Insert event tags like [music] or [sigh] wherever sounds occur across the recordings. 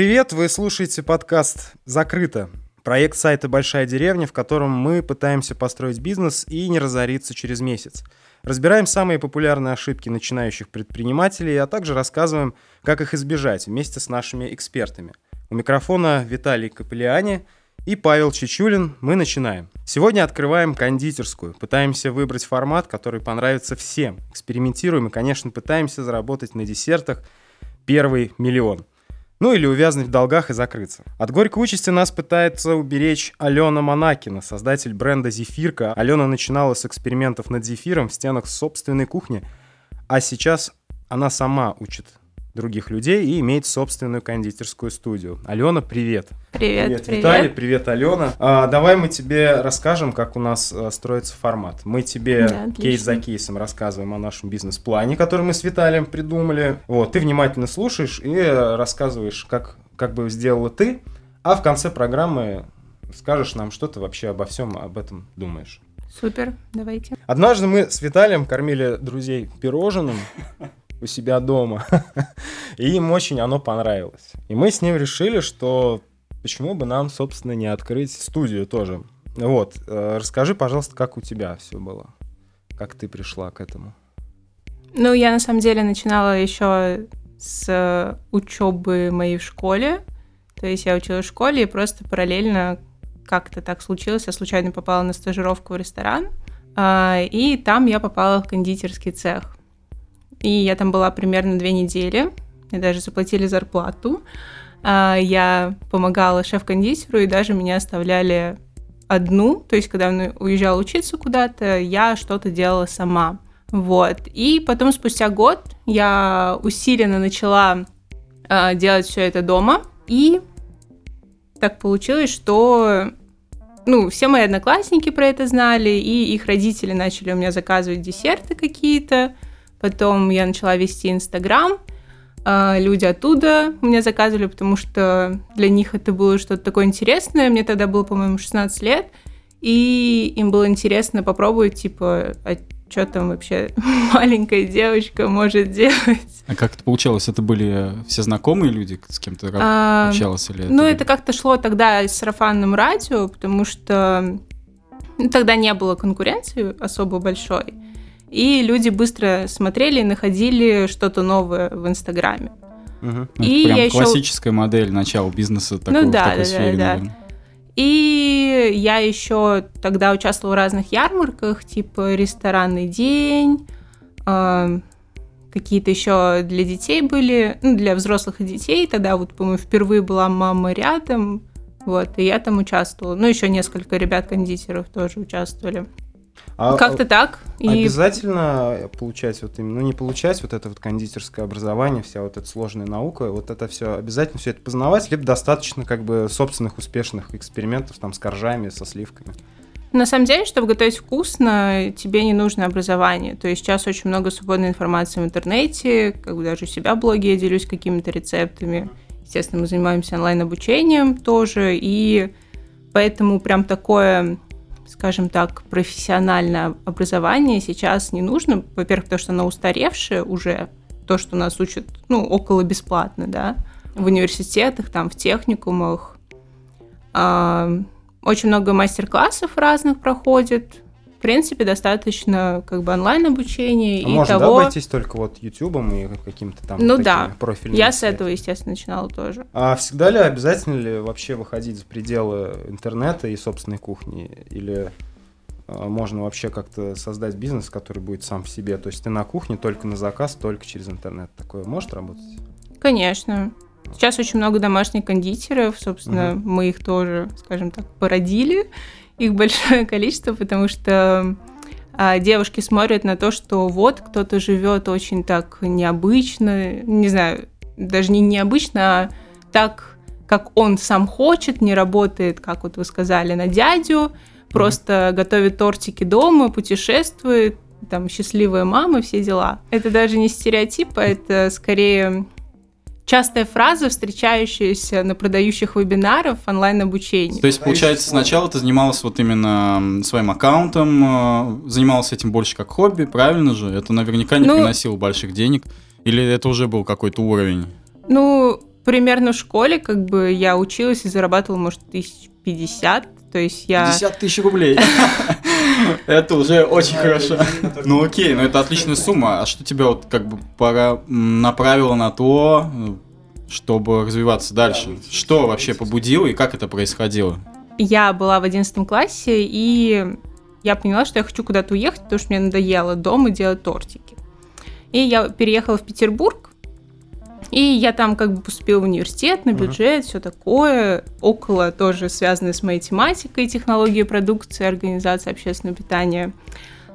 Привет, вы слушаете подкаст «Закрыто». Проект сайта «Большая деревня», в котором мы пытаемся построить бизнес и не разориться через месяц. Разбираем самые популярные ошибки начинающих предпринимателей, а также рассказываем, как их избежать вместе с нашими экспертами. У микрофона Виталий Капелиани и Павел Чечулин. Мы начинаем. Сегодня открываем кондитерскую. Пытаемся выбрать формат, который понравится всем. Экспериментируем и, конечно, пытаемся заработать на десертах первый миллион. Ну или увязнуть в долгах и закрыться. От горькой участи нас пытается уберечь Алена Монакина, создатель бренда «Зефирка». Алена начинала с экспериментов над зефиром в стенах собственной кухни, а сейчас она сама учит других людей и имеет собственную кондитерскую студию. Алена, привет. Привет, привет. Привет, Виталий, привет, Алена. А, давай мы тебе расскажем, как у нас а, строится формат. Мы тебе Да, отлично. кейс за кейсом рассказываем о нашем бизнес-плане, который мы с Виталием придумали. Вот, ты внимательно слушаешь и рассказываешь, как, как бы сделала ты, а в конце программы скажешь нам, что ты вообще обо всем об этом думаешь. Супер, давайте. Однажды мы с Виталием кормили друзей пирожным [laughs] у себя дома, [laughs] и им очень оно понравилось. И мы с ним решили, что почему бы нам, собственно, не открыть студию тоже. Вот, э, расскажи, пожалуйста, как у тебя все было, как ты пришла к этому. Ну, я на самом деле начинала еще с учебы моей в школе. То есть я училась в школе и просто параллельно как-то так случилось, я случайно попала на стажировку в ресторан, а, и там я попала в кондитерский цех. И я там была примерно две недели, мне даже заплатили зарплату. А, Я помогала шеф-кондитеру, и даже меня оставляли одну, то есть когда он уезжал учиться куда-то, я что-то делала сама. Вот. И потом спустя год я усиленно начала а, делать все это дома, и так получилось, что ну, все мои одноклассники про это знали, и их родители начали у меня заказывать десерты какие-то. Потом я начала вести Инстаграм. а, Люди оттуда меня заказывали, потому что для них это было что-то такое интересное. Мне тогда было, по-моему, 16 лет. И им было интересно попробовать, типа, а что там вообще [laughs] маленькая девочка может делать. А как это получалось? Это были все знакомые люди, с кем ты А, общалась? Или Ну, были- это как-то шло тогда с сарафанным радио, потому что ну, тогда не было конкуренции особо большой. И люди быстро смотрели и находили что-то новое в Инстаграме. Ну, и прям я ещё- классическая модель начала бизнеса такого, в да, такой да, сфере, да, да. И я еще тогда участвовала в разных ярмарках, типа ресторанный день, а, какие-то еще для детей были, ну, для взрослых и детей. Тогда вот, по-моему, впервые была мама рядом, вот, и я там участвовала. Ну, еще несколько ребят-кондитеров тоже участвовали. А- Как-то так. И Обязательно получать вот именно, ну не получать вот это вот кондитерское образование, вся вот эта сложная наука, вот это все обязательно все это познавать, либо достаточно как бы собственных успешных экспериментов там с коржами, со сливками. На самом деле, чтобы готовить вкусно, тебе не нужно образование. То есть сейчас очень много свободной информации в интернете, как бы даже у себя в блоге я делюсь какими-то рецептами. Естественно, мы занимаемся онлайн-обучением тоже, и поэтому прям такое, скажем так, профессиональное образование сейчас не нужно. Во-первых, потому что оно устаревшее уже, то, что нас учат, ну, около бесплатно, да, в университетах, там, в техникумах. А, очень много мастер-классов разных проходит. В принципе, достаточно как бы онлайн-обучения А и можно да, того... обойтись только вот ютубом и каким-то там Ну да, профильными Я с этого, естественно, начинала тоже. А всегда ли обязательно ли вообще выходить за пределы интернета и собственной кухни? Или а, можно вообще как-то создать бизнес, который будет сам в себе? То есть ты на кухне только на заказ, только через интернет. Такое может работать? Конечно. Сейчас очень много домашних кондитеров, собственно, Мгм. мы их тоже, скажем так, породили, их большое количество, потому что а, девушки смотрят на то, что вот кто-то живет очень так необычно, не знаю, даже не необычно, а так, как он сам хочет, не работает, как вот вы сказали, на дядю, просто готовит тортики дома, путешествует, там счастливая мама, все дела. Это даже не стереотип, а это скорее частая фраза, встречающаяся на продающих вебинаров онлайн-обучении. То есть, получается, сначала ты занималась вот именно своим аккаунтом, э, занималась этим больше как хобби, правильно же? Это наверняка не Ну- приносило больших денег. Или это уже был какой-то уровень? Ну, примерно в школе, как бы я училась и зарабатывала, может, тысяч пятьдесят. То есть я... 50 тысяч рублей. [laughs] [laughs] Это уже очень хорошо. Ну окей, ну это отличная сумма. А что тебя вот как бы пора направило на то, чтобы развиваться дальше? Что вообще побудило и как это происходило? Я была в одиннадцатом классе, и я поняла, что я хочу куда-то уехать, потому что мне надоело дома делать тортики. И я переехала в Петербург, и я там как бы поступила в университет на бюджет, uh-huh. все такое, около тоже связанное с моей тематикой, технологии продукции, организации общественного питания.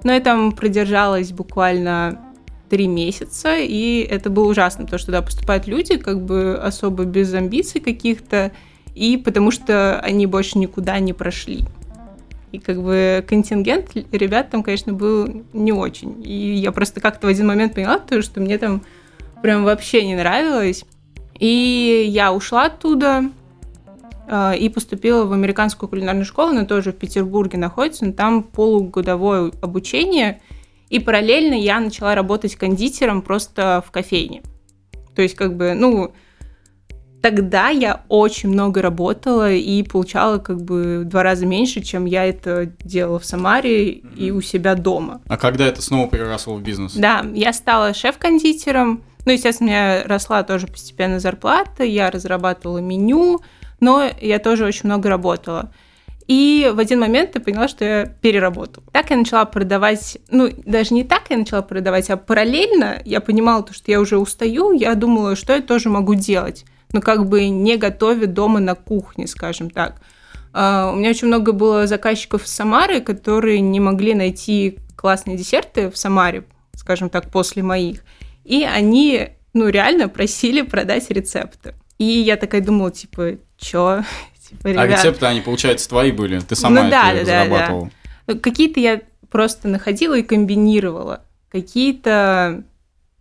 Но я там продержалась буквально три месяца, и это было ужасно, потому что туда поступают люди как бы особо без амбиций каких-то, и потому что они больше никуда не прошли. И как бы контингент ребят там, конечно, был не очень. И я просто как-то в один момент поняла, то, что мне там прям вообще не нравилось. И я ушла оттуда э, и поступила в американскую кулинарную школу, она тоже в Петербурге находится, но там полугодовое обучение, и параллельно я начала работать кондитером просто в кофейне. То есть как бы, ну, тогда я очень много работала и получала как бы в два раза меньше, чем я это делала в Самаре и у себя дома. А когда это снова переросло в бизнес? Да, я стала шеф-кондитером, ну, естественно, у меня росла тоже постепенно зарплата, я разрабатывала меню, но я тоже очень много работала. И в один момент я поняла, что я переработала. Так я начала продавать, ну, даже не так я начала продавать, а параллельно я понимала, то, что я уже устаю, я думала, что я тоже могу делать, но как бы не готовя дома на кухне, скажем так. Uh, у меня очень много было заказчиков из Самары, которые не могли найти классные десерты в Самаре, скажем так, после моих. И они, ну, реально просили продать рецепты. И я такая думала, типа, чё? [laughs] типа, а ребят... А рецепты, они, получается, твои были? Ты сама ну, да, это да, разрабатывала? Да. Ну, какие-то я просто находила и комбинировала. Какие-то,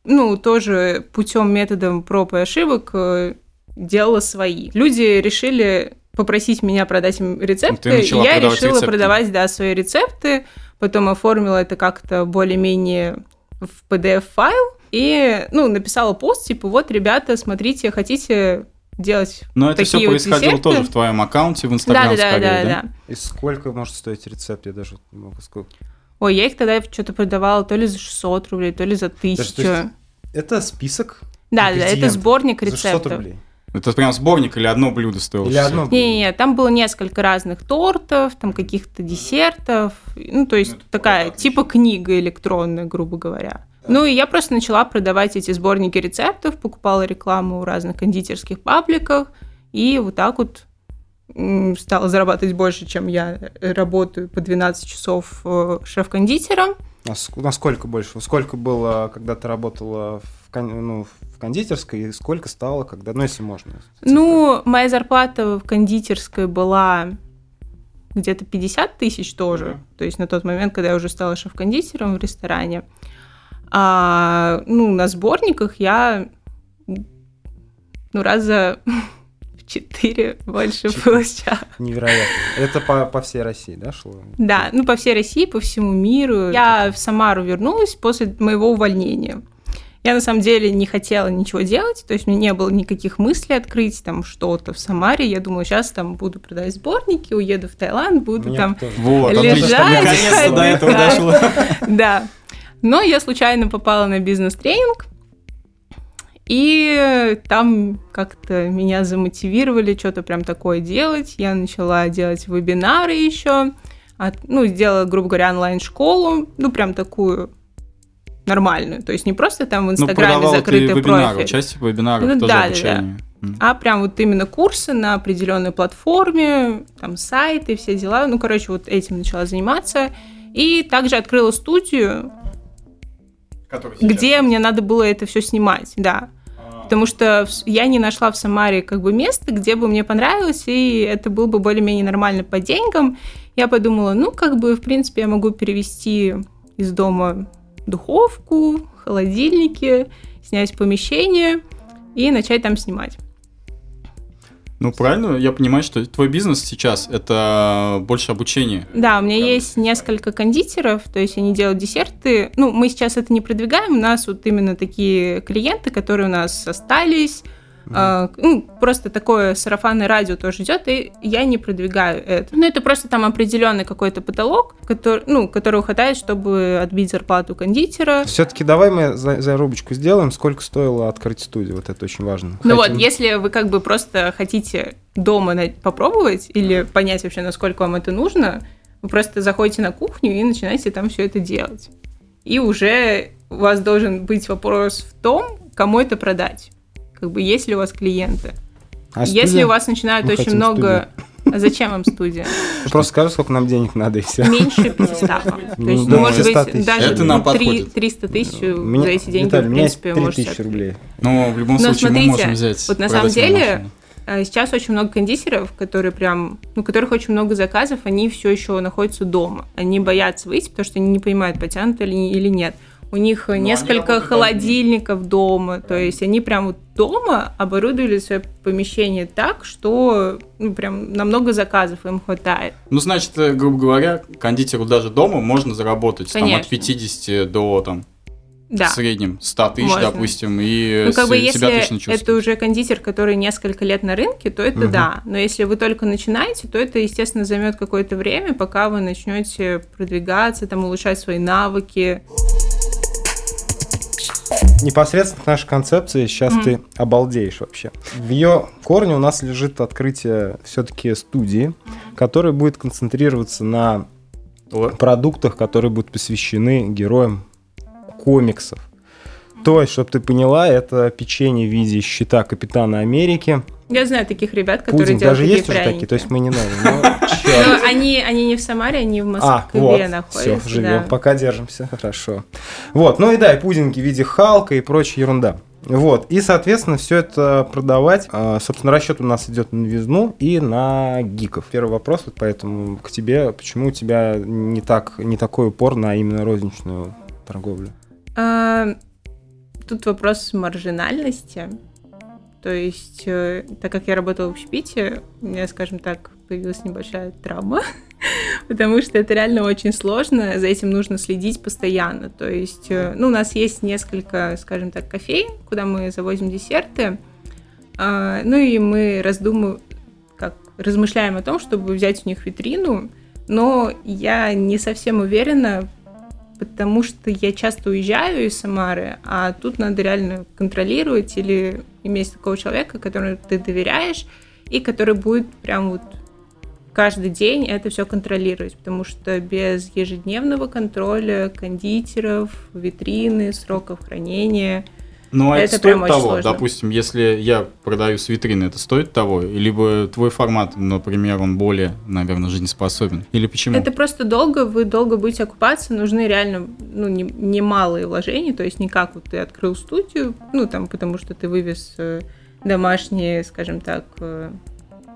ну, тоже путем методом проб и ошибок э, делала свои. Люди решили попросить меня продать им рецепты, и я решила рецепты. продавать, да, свои рецепты, потом оформила это как-то более-менее в PDF-файл, и, ну, написала пост, типа, вот, ребята, смотрите, хотите делать Но это все происходило десерты? тоже в твоем аккаунте в Инстаграм, да, да, да, да, да. И сколько может стоить рецепт? Я даже не могу сказать. Ой, я их тогда что-то продавала то ли за 600 рублей, то ли за 1000. Даже, это список Да, да, это сборник рецептов. За 600 рублей. Это прям сборник или одно блюдо стоило? Или одно блюдо? Не, не, там было несколько разных тортов, там каких-то десертов. Ну, то есть ну, такая, типа книга электронная, грубо говоря. Ну, и я просто начала продавать эти сборники рецептов, покупала рекламу в разных кондитерских пабликах, и вот так вот стала зарабатывать больше, чем я работаю по 12 часов э, шеф-кондитером. А насколько больше? Сколько было, когда ты работала в, кон... ну, в кондитерской, и сколько стало, когда, ну, если можно? Ну, моя зарплата в кондитерской была где-то 50 тысяч тоже. Mm-hmm. То есть на тот момент, когда я уже стала шеф-кондитером в ресторане. А, ну, на сборниках я ну, раза [laughs] в четыре больше 4. получала. Невероятно. Это по, по всей России, да, шло? Да, ну, по всей России, по всему миру. Я в Самару вернулась после моего увольнения. Я на самом деле не хотела ничего делать, то есть у меня не было никаких мыслей открыть там что-то в Самаре. Я думала, сейчас там буду продавать сборники, уеду в Таиланд, буду Мне там тоже. вот, лежать. Наконец-то до [laughs] этого дошло. Да. Но я случайно попала на бизнес-тренинг, и там как-то меня замотивировали что-то прям такое делать. Я начала делать вебинары еще, от, ну, сделала, грубо говоря, онлайн-школу, ну, прям такую нормальную. То есть не просто там в ну, Инстаграме закрытый вебинары, профиль. Часть вебинаров, ну, тоже да, обучение. Да. А прям вот именно курсы на определенной платформе, там сайты, все дела. Ну, короче, вот этим начала заниматься. И также открыла студию, где мне надо было это все снимать, да. А. Потому что я не нашла в Самаре как бы место, где бы мне понравилось, и это было бы более-менее нормально по деньгам. Я подумала, ну, как бы, в принципе, я могу перевести из дома духовку, холодильники, снять помещение и начать там снимать. Ну, правильно, я понимаю, что твой бизнес сейчас это больше обучение. Да, у меня есть несколько кондитеров, то есть они делают десерты. Ну, мы сейчас это не продвигаем, у нас вот именно такие клиенты, которые у нас остались, А, ну, просто такое сарафанное радио тоже идет, и я не продвигаю это. Ну, это просто там определенный какой-то потолок, который, ну, которого хватает, чтобы отбить зарплату кондитера. Все-таки давай мы за- зарубочку сделаем, сколько стоило открыть студию, вот это очень важно. Ну Хотим- вот, если вы как бы просто хотите дома попробовать или понять вообще, насколько вам это нужно, вы просто заходите на кухню и начинаете там все это делать. И уже у вас должен быть вопрос в том, кому это продать. Как бы есть ли у вас клиенты. А Если студия? у вас начинают Мы очень много... А зачем вам студия? [laughs] Просто скажи, сколько нам денег надо, и все. Меньше [laughs] 500. То Ну, есть, да, может 500 быть, даже Это нам три- подходит. 300 тысяч за эти деньги, в принципе, можете 3000 открыть. рублей. Но в любом случае мы можем взять. вот на самом деле. А Сейчас очень много кондитеров, которые прям, ну, у которых очень много заказов, они все еще находятся дома. Они боятся выйти, потому что они не понимают, потянут или, или нет. У них они несколько работают холодильников дома, то есть они прям дома оборудовали свое помещение так, что ну, прям на много заказов им хватает. Ну, значит, э, грубо говоря, кондитеру даже дома можно заработать там, от Конечно. 50 до там, Да. в среднем 100 тысяч, Можно. допустим, и Ну, как бы, себя если отлично чувствуешь. это уже кондитер, который несколько лет на рынке, то это Мгм. да. Но если вы только начинаете, то это, естественно, займет какое-то время, пока вы начнете продвигаться, там, улучшать свои навыки. Непосредственно к нашей концепции сейчас Мгм. ты обалдеешь вообще. В ее корне у нас лежит открытие все-таки студии, которая будет концентрироваться на продуктах, которые будут посвящены героям комиксов. То есть, чтобы ты поняла, это печенье в виде щита Капитана Америки. Я знаю таких ребят, которые Пудинг делают даже такие есть уже такие, пряники. то есть мы не новые. Ну, [laughs] Но они, они не в Самаре, они в А, Москве вот, все, находятся. живем, да. пока держимся, хорошо. Вот, ну и да, и пудинги в виде Халка и прочая ерунда. Вот, и, соответственно, все это продавать. А, Собственно, расчет у нас идет на новизну и на гиков. Первый вопрос, вот поэтому к тебе, почему у тебя не, так, не такой упор на именно розничную торговлю? А, Тут вопрос маржинальности. То есть, э, так как я работала в общепите, у меня, скажем так, появилась небольшая травма, [laughs] потому что это реально очень сложно, за этим нужно следить постоянно. То есть, э, ну, у нас есть несколько, скажем так, кофеин, куда мы завозим десерты, А, ну и мы раздумываем, как размышляем о том, чтобы взять у них витрину, но я не совсем уверена, потому что я часто уезжаю из Самары, а тут надо реально контролировать или иметь такого человека, которому ты доверяешь, и который будет прям вот каждый день это все контролировать, потому что без ежедневного контроля кондитеров, витрины, сроков хранения, Ну, а это, это стоит прям того, сложно. допустим, если я продаю с витрины, это стоит того? Либо твой формат, например, он более, наверное, жизнеспособен? Или почему? Это просто долго, вы долго будете окупаться, нужны реально ну, не- немалые вложения, то есть не как вот ты открыл студию, ну там потому что ты вывез э, домашние, скажем так, э,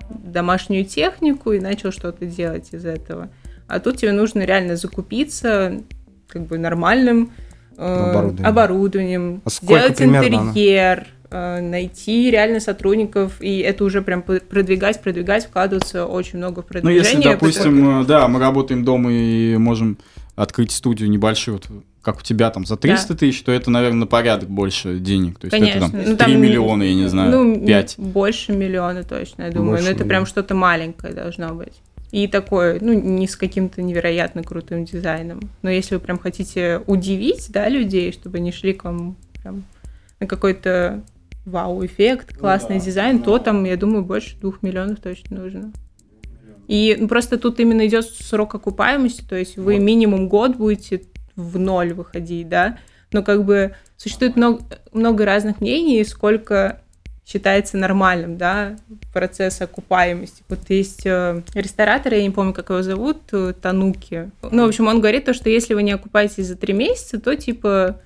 домашнюю технику и начал что-то делать из этого. А тут тебе нужно реально закупиться как бы нормальным Оборудованием. оборудованием, А сделать примерно интерьер, э, найти реально сотрудников, и это уже прям продвигать, продвигать, вкладываться очень много в Ну, продвижение. если, допустим, э, да, мы работаем дома и можем открыть студию небольшую, вот, как у тебя там за 300 тысяч, то это, наверное, на порядок больше денег. То есть Конечно. это там Ну, 3 там, миллиона, я не знаю, ну, 5. Больше миллиона точно, я думаю. Больше Но это миллиона. прям что-то маленькое должно быть. И такое, ну, не с каким-то невероятно крутым дизайном. Но если вы прям хотите удивить, да, людей, чтобы они шли к вам прям на какой-то вау-эффект, классный дизайн, то там, я думаю, больше двух миллионов точно нужно. И ну, просто тут именно идет срок окупаемости, то есть вы минимум год будете в ноль выходить, да, но как бы существует много, много разных мнений, сколько считается нормальным, да, процесс окупаемости. Вот есть э, ресторатор, я не помню, как его зовут, э, Тануки. Ну, в общем, он говорит то, что если вы не окупаетесь за три месяца, то, типа,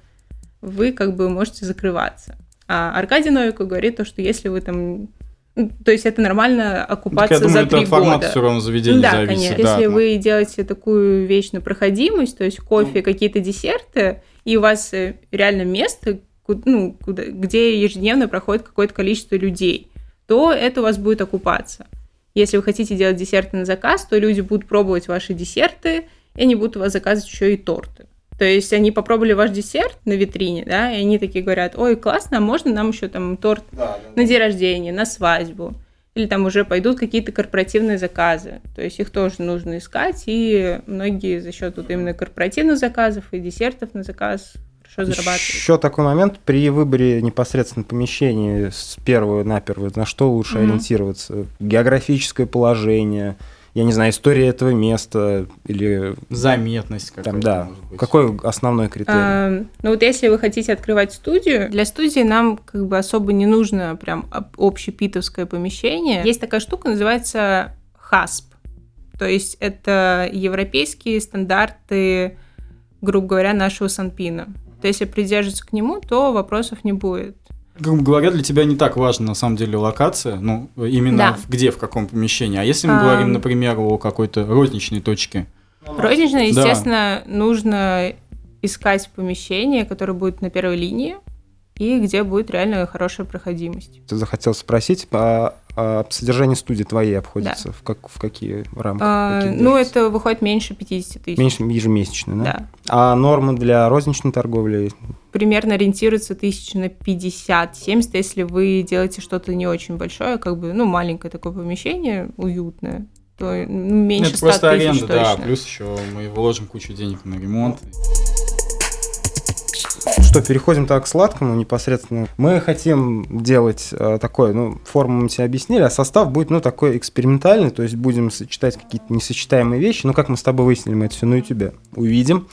вы как бы можете закрываться. А Аркадий Новиков говорит то, что если вы там... ну, То есть это нормально Так окупаться я думаю, за три года. все равно заведения Да, зависит. конечно. да. Если вы делаете такую на проходимость, то есть кофе, какие-то десерты, и у вас э, реально место, ну, куда, где ежедневно проходит какое-то количество людей, то это у вас будет окупаться. Если вы хотите делать десерты на заказ, то люди будут пробовать ваши десерты, и они будут у вас заказывать еще и торты. То есть они попробовали ваш десерт на витрине, да, и они такие говорят, ой, классно, а можно нам еще там торт да, да, на день рождения, на свадьбу? Или там уже пойдут какие-то корпоративные заказы. То есть их тоже нужно искать, и многие за счет вот именно корпоративных заказов и десертов на заказ хорошо зарабатывают. Еще такой момент при выборе непосредственно помещения с первого на первое, на что лучше mm-hmm. ориентироваться? Географическое положение – я не знаю, история этого места или... Заметность какая-то. Там, да. Какой основной критерий? А, ну вот если вы хотите открывать студию, для студии нам как бы особо не нужно прям общепитовское помещение. Есть такая штука, называется HASP. То есть это европейские стандарты, грубо говоря, нашего Санпина. То есть если придерживаться к нему, то вопросов не будет. Грубо говоря, для тебя не так важна на самом деле локация, ну, именно да. в, где, в каком помещении. А если мы а... говорим, например, о какой-то розничной точке? Розничной, естественно, да. нужно искать помещение, которое будет на первой линии, и где будет реально хорошая проходимость. Ты захотел спросить, а, а содержание студии твоей обходится да. в, как, в какие рамки? А, какие ну, это выходит меньше 50 тысяч. Меньше ежемесячно, да? Да. А нормы для розничной торговли? Примерно ориентируется тысяч на 50-70, если вы делаете что-то не очень большое, как бы, ну, маленькое такое помещение, уютное, то ну, меньше это 100 просто тысяч аренда, точно. да, плюс еще мы вложим кучу денег на ремонт. Что, переходим так к сладкому непосредственно. Мы хотим делать э, такой, ну, форму мы тебе объяснили, а состав будет, ну, такой экспериментальный, то есть будем сочетать какие-то несочетаемые вещи. Ну, как мы с тобой выяснили, мы это все на YouTube увидим,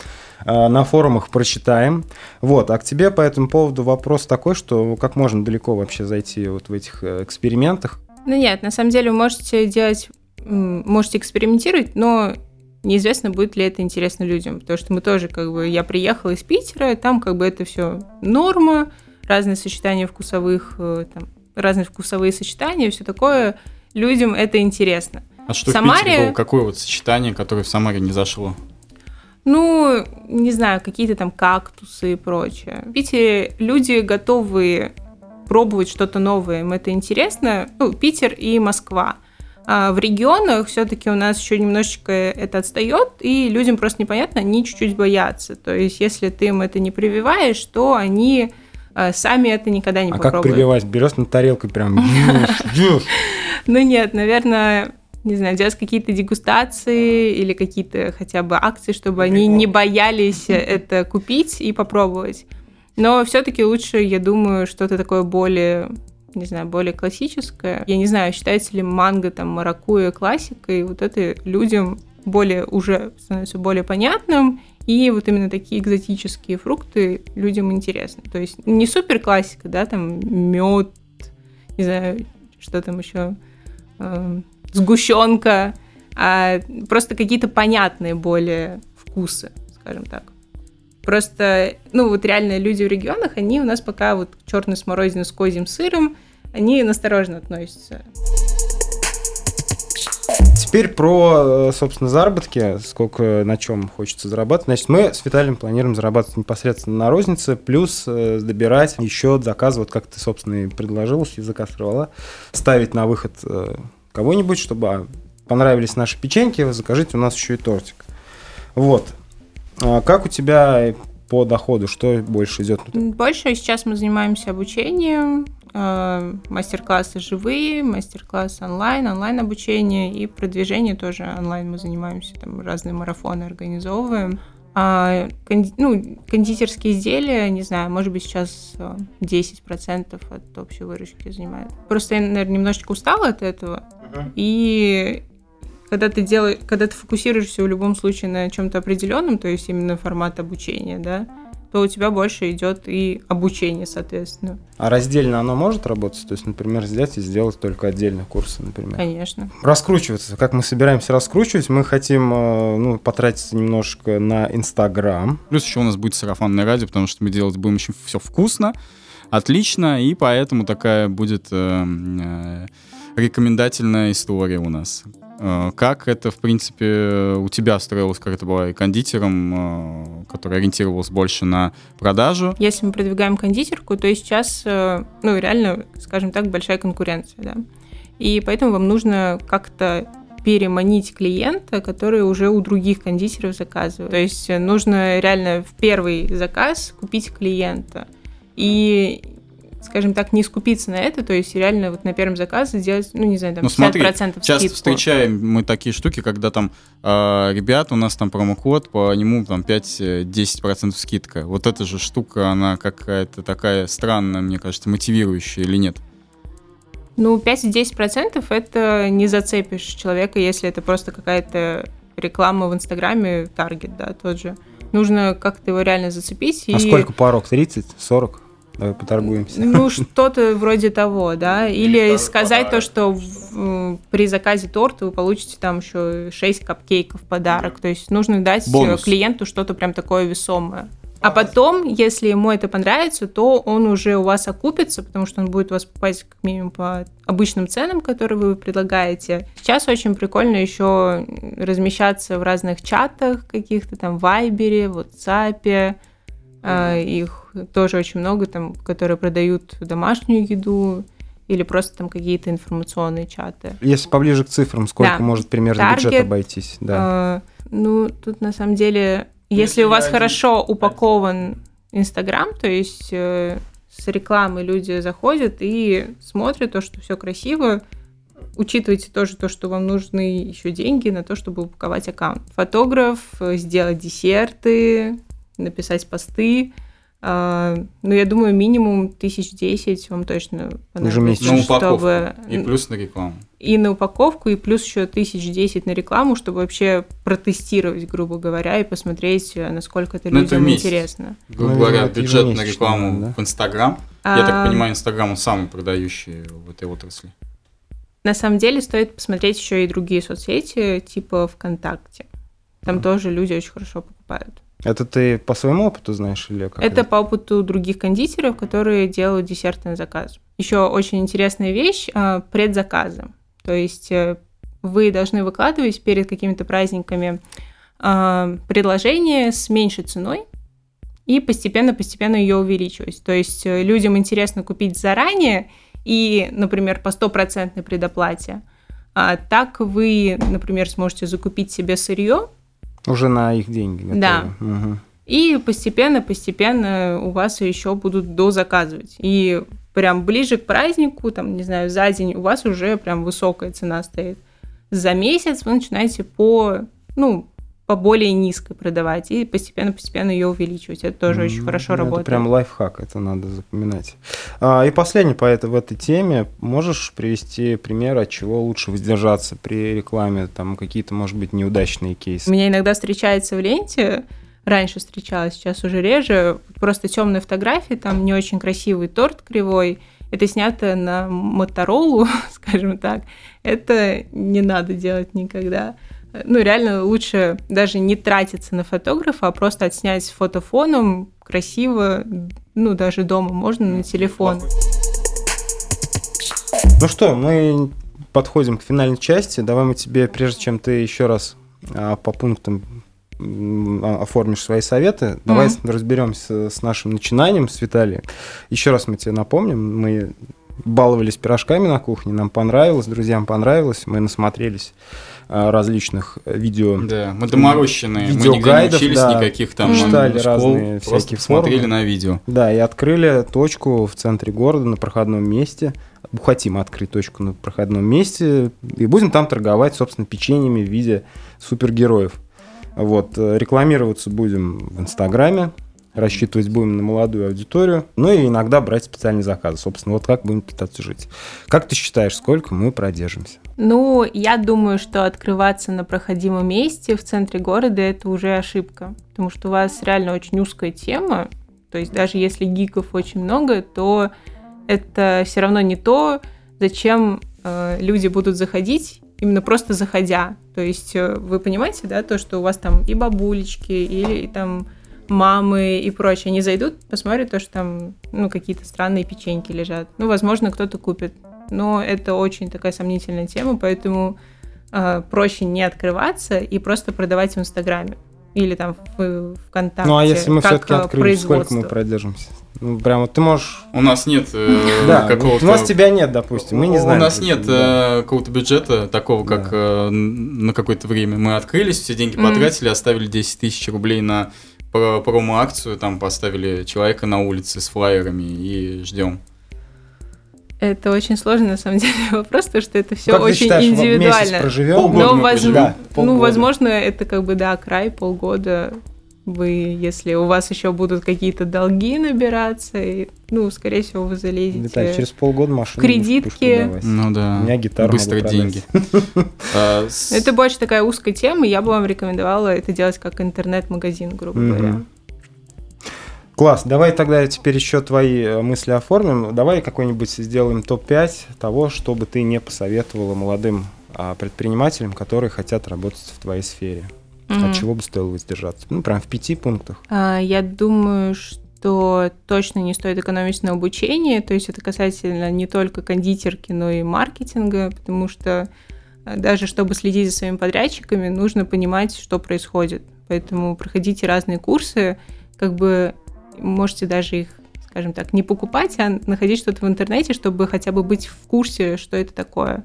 э, на форумах прочитаем. Вот, а к тебе по этому поводу вопрос такой, что как можно далеко вообще зайти вот в этих э, экспериментах? Ну нет, на самом деле вы можете делать, можете экспериментировать, но неизвестно, будет ли это интересно людям, потому что мы тоже, как бы, я приехала из Питера, там как бы это все норма, разные сочетания вкусовых, э, там, разные вкусовые сочетания, все такое, людям это интересно. А что в, Самаре... в Питере было? Какое вот сочетание, которое в Самаре не зашло? Ну, не знаю, какие-то там кактусы и прочее. В Питере люди готовы пробовать что-то новое, им это интересно. Ну, Питер и Москва – а в регионах все-таки у нас еще немножечко это отстает, и людям просто непонятно, они чуть-чуть боятся. То есть, если ты им это не прививаешь, то они а, сами это никогда не а попробуют. А как прививать? Берешь на тарелку прям [laughs] Ну нет, наверное, не знаю, делать какие-то дегустации или какие-то хотя бы акции, чтобы они не боялись [laughs] это купить и попробовать. Но все-таки лучше, я думаю, что-то такое более не знаю, более классическое. Я не знаю, считается ли манго там маракуя классикой, вот это людям более уже становится более понятным, и вот именно такие экзотические фрукты людям интересны. То есть не супер классика, да, там мед, не знаю, что там еще, э, сгущенка, а просто какие-то понятные более вкусы, скажем так. Просто, ну вот реально люди в регионах, они у нас пока вот черный смородина с козьим сыром, они настороженно относятся. Теперь про, э, собственно, заработки, сколько на чем хочется зарабатывать. Значит, мы с Виталием планируем зарабатывать непосредственно на рознице, плюс э, добирать еще заказ, вот как ты, собственно, и предложил, с языка сорвала, ставить на выход э, кого-нибудь, чтобы а, понравились наши печеньки, закажите у нас еще и тортик. Вот. А как у тебя по доходу, что больше идет? Больше сейчас мы занимаемся обучением, э, мастер-классы живые, мастер-классы онлайн, онлайн-обучение и продвижение тоже онлайн мы занимаемся, там разные марафоны организовываем. А, конди, ну, кондитерские изделия, не знаю, может быть, сейчас 10% от общей выручки занимает. Просто я, наверное, немножечко устала от этого. Uh-huh. И когда ты делаешь, когда ты фокусируешься в любом случае на чем-то определенном, то есть именно формат обучения, да, то у тебя больше идет и обучение, соответственно. А раздельно оно может работать? То есть, например, взять и сделать только отдельные курсы, например? Конечно. Раскручиваться. Как мы собираемся раскручивать? Мы хотим э, ну, потратиться немножко на Инстаграм. Плюс еще у нас будет сарафанное радио, потому что мы делать будем очень все вкусно, отлично, и поэтому такая будет э, э, рекомендательная история у нас. Э, как это, в принципе, у тебя строилось, как это было и кондитером, э, который ориентировался больше на продажу? Если мы продвигаем кондитерку, то сейчас, э, ну, реально, скажем так, большая конкуренция, да. И поэтому вам нужно как-то переманить клиента, который уже у других кондитеров заказывает. То есть нужно реально в первый заказ купить клиента. И скажем так, не скупиться на это, то есть реально вот на первом заказе сделать, ну, не знаю, там, ну, 50% смотри, скидку. часто встречаем мы такие штуки, когда там, э, ребят, у нас там промокод, по нему там 5-10% скидка. Вот эта же штука, она какая-то такая странная, мне кажется, мотивирующая или нет? Ну, 5-10% это не зацепишь человека, если это просто какая-то реклама в Инстаграме, таргет, да, тот же. Нужно как-то его реально зацепить. А и... сколько порог? 30? 40? Давай поторгуемся. Ну, что-то вроде того, да. Или сказать то, что в, при заказе торта вы получите там еще 6 капкейков в подарок. То есть нужно дать Бонус. клиенту что-то прям такое весомое. А потом, если ему это понравится, то он уже у вас окупится, потому что он будет у вас покупать как минимум по обычным ценам, которые вы предлагаете. Сейчас очень прикольно еще размещаться в разных чатах каких-то там, в Вайбере, в WhatsApp, Mm-hmm. Их тоже очень много, там, которые продают домашнюю еду или просто там какие-то информационные чаты. Если поближе к цифрам, сколько да. может примерно Target, бюджет обойтись? Да. Э, ну, тут на самом деле, если, если у вас один... хорошо упакован Инстаграм, то есть э, с рекламы люди заходят и смотрят то, что все красиво, учитывайте тоже то, что вам нужны еще деньги на то, чтобы упаковать аккаунт. Фотограф, э, сделать десерты, написать посты. А, ну, я думаю, минимум тысяч десять вам точно понадобится. На упаковку. Чтобы... И плюс на рекламу. И на упаковку, и плюс еще тысяч десять на рекламу, чтобы вообще протестировать, грубо говоря, и посмотреть, насколько это ну, людям это интересно. Грубо ну, говоря, бюджет на рекламу да? в Инстаграм. А... Я так а, понимаю, Инстаграм самый продающий в этой отрасли. На самом деле стоит посмотреть еще и другие соцсети, типа ВКонтакте. Там mm. тоже люди очень хорошо покупают. Это ты по своему опыту знаешь или как? Это по опыту других кондитеров, которые делают десерты на заказ. Еще очень интересная вещь а, – предзаказы. То есть э, вы должны выкладывать перед какими-то праздниками а, предложение с меньшей ценой и постепенно-постепенно ее увеличивать. То есть э, людям интересно купить заранее и, например, по стопроцентной предоплате. А так вы, например, сможете закупить себе сырье, уже на их деньги. Готовы. Да. Угу. И постепенно-постепенно у вас еще будут дозаказывать. И прям ближе к празднику, там, не знаю, за день у вас уже прям высокая цена стоит. За месяц вы начинаете по, ну, по более низкой продавать и постепенно-постепенно ее увеличивать. Это тоже mm, очень хорошо это работает. Это прям лайфхак, это надо запоминать. А, и последний по это, в этой теме. Можешь привести пример, от чего лучше воздержаться при рекламе? Там какие-то, может быть, неудачные кейсы? У меня иногда встречается в ленте, раньше встречалась, сейчас уже реже, просто темные фотографии, там не очень красивый торт кривой, это снято на Моторолу, [laughs] скажем так, это не надо делать никогда ну, реально лучше даже не тратиться на фотографа, а просто отснять с фотофоном красиво, ну, даже дома можно на телефон. Ну что, мы подходим к финальной части. Давай мы тебе, прежде чем ты еще раз а, по пунктам а, оформишь свои советы. Давай mm-hmm. разберемся с нашим начинанием с Виталием. Еще раз мы тебе напомним, мы баловались пирожками на кухне, нам понравилось, друзьям понравилось, мы насмотрелись а, различных видео. Да, мы доморощенные, мы нигде не учились да, никаких там читали школ, разные всякие смотрели форумы. на видео. Да, и открыли точку в центре города на проходном месте. Хотим открыть точку на проходном месте и будем там торговать, собственно, печеньями в виде супергероев. Вот, э, рекламироваться будем в Инстаграме, рассчитывать будем на молодую аудиторию, ну и иногда брать специальные заказы. Собственно, вот как будем пытаться жить. Как ты считаешь, сколько мы продержимся? Ну, я думаю, что открываться на проходимом месте в центре города – это уже ошибка, потому что у вас реально очень узкая тема, то есть даже если гиков очень много, то это все равно не то, зачем э, люди будут заходить, именно просто заходя. То есть э, вы понимаете, да, то, что у вас там и бабулечки, или там мамы и прочее, они зайдут, посмотрят то, что там, ну, какие-то странные печеньки лежат. Ну, возможно, кто-то купит. Но это очень такая сомнительная тема, поэтому э, проще не открываться и просто продавать в Инстаграме. или там в ВКонтакте. Ну а если мы все-таки э, открыли, сколько мы продержимся? Ну, прямо ты можешь... У нас нет э, [laughs] Да, какого-то... у нас тебя нет, допустим, мы не У знаем. нас как- нет да. э, какого-то бюджета такого, как Да. э, на какое-то время. Мы открылись, все деньги потратили, оставили 10 тысяч рублей на промо-акцию, там поставили человека на улице с флайерами и ждем. Это очень сложный, на самом деле, [laughs] вопрос, потому что это все Как ты очень считаешь, вот месяц индивидуально. проживем? Полгода Но, мы воз-. Да, ну, полгода. возможно, это как бы, да, край, полгода. Вы, если у вас еще будут какие-то долги набираться, и, ну, скорее всего, вы залезете. Виталий, через полгода машину кредитки. Ну да. У меня гитару Быстро деньги. [laughs] А, с- Это больше такая узкая тема, и я бы вам рекомендовала это делать как интернет-магазин, грубо говоря. Класс, давай тогда теперь еще твои э, мысли оформим. Давай какой-нибудь сделаем топ-5 того, что бы ты не посоветовала молодым а, предпринимателям, которые хотят работать в твоей сфере. Мгм. От чего бы стоило воздержаться? Ну, прям в пяти пунктах. А, Я думаю, что точно не стоит экономить на обучении, то есть это касательно не только кондитерки, но и маркетинга, потому что а, даже чтобы следить за своими подрядчиками, нужно понимать, что происходит. Поэтому проходите разные курсы, как бы можете даже их, скажем так, не покупать, а находить что-то в интернете, чтобы хотя бы быть в курсе, что это такое.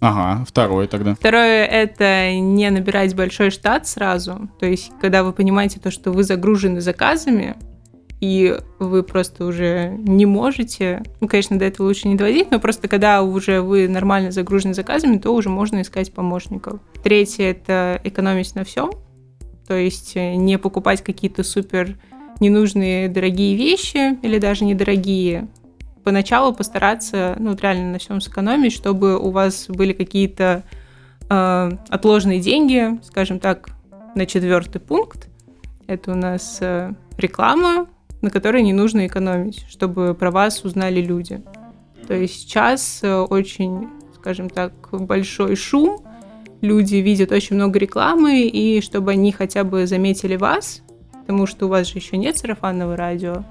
Ага, второй тогда. Второе — это не набирать большой штат сразу. То есть, когда вы понимаете то, что вы загружены заказами, и вы просто уже не можете, ну, конечно, до этого лучше не доводить, но просто когда уже вы нормально загружены заказами, то уже можно искать помощников. Третье — это экономить на всем, то есть э, не покупать какие-то супер ненужные дорогие вещи или даже недорогие. Поначалу постараться, ну, реально на всем сэкономить, чтобы у вас были какие-то э, отложенные деньги, скажем так, на четвертый пункт. Это у нас э, реклама, на которой не нужно экономить, чтобы про вас узнали люди. То есть сейчас э, очень, скажем так, большой шум, люди видят очень много рекламы, и чтобы они хотя бы заметили вас, потому что у вас же еще нет сарафанного радио,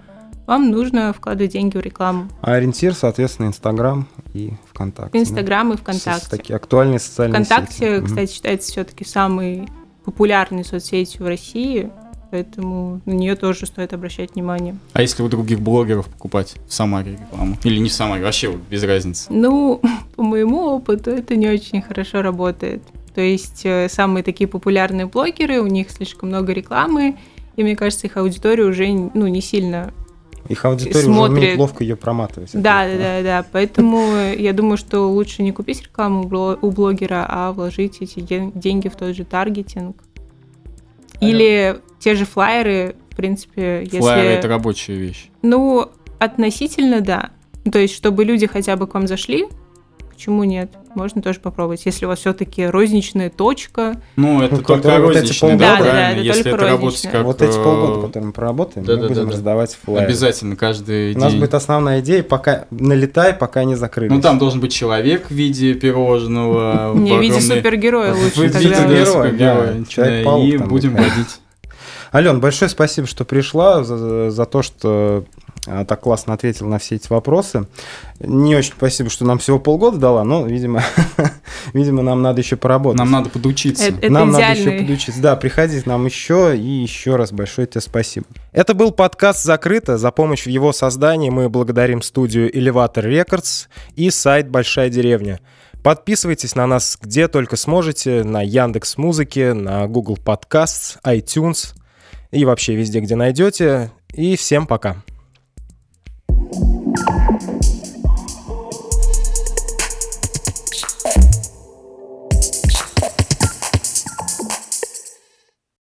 вам нужно вкладывать деньги в рекламу. А ориентир, соответственно, Инстаграм и ВКонтакте. В Инстаграм и да? С- ВКонтакте. Такие актуальные социальные ВКонтакте, сети. Кстати, считается все-таки самой популярной соцсетью в России, поэтому на нее тоже стоит обращать внимание. А если у других блогеров покупать в Самаре рекламу? Или не в Самаре, вообще без разницы. Ну, [laughs] по моему опыту, это не очень хорошо работает. То есть э, самые такие популярные блогеры, у них слишком много рекламы, и мне кажется, их аудитория уже ну, не сильно Их аудитория уже смотрит. умеет ловко ее проматывать. Да, да, да, да. Поэтому я думаю, что лучше не купить рекламу у бло- у блогера, а вложить эти ден- деньги в тот же таргетинг. Или те же флайеры, в принципе, если... Флайеры это рабочая вещь. Ну, относительно да. То есть, чтобы люди хотя бы к вам зашли, почему нет? Можно тоже попробовать. Если у вас все-таки розничная точка, Ну, это Ну, только вот эти полгода- да, Да, да, правильно? это Если это работать как... Вот эти э, полгода, которые мы проработаем, да, мы да, будем да, да. раздавать флайеры. Обязательно каждый У нас день. будет основная идея, пока налетай, пока не закрылись. Ну, там должен быть человек в виде пирожного. [laughs] не в виде супергероя В лучше виде В виде супергероя. И будем водить. Ален, большое спасибо, что пришла, за, за то, что так классно ответил на все эти вопросы. Не очень спасибо, что нам всего полгода дала, но, видимо, [laughs] видимо, нам надо еще поработать. Нам надо подучиться. Это, это Нам надо еще идеальный. подучиться. Да, приходи к нам еще, и еще раз большое тебе спасибо. Это был подкаст «Закрыто». За помощь в его создании мы благодарим студию Elevator Records и сайт «Большая деревня». Подписывайтесь на нас где только сможете, на Яндекс Музыке, на Google Podcasts, iTunes и вообще везде, где найдете. И всем пока.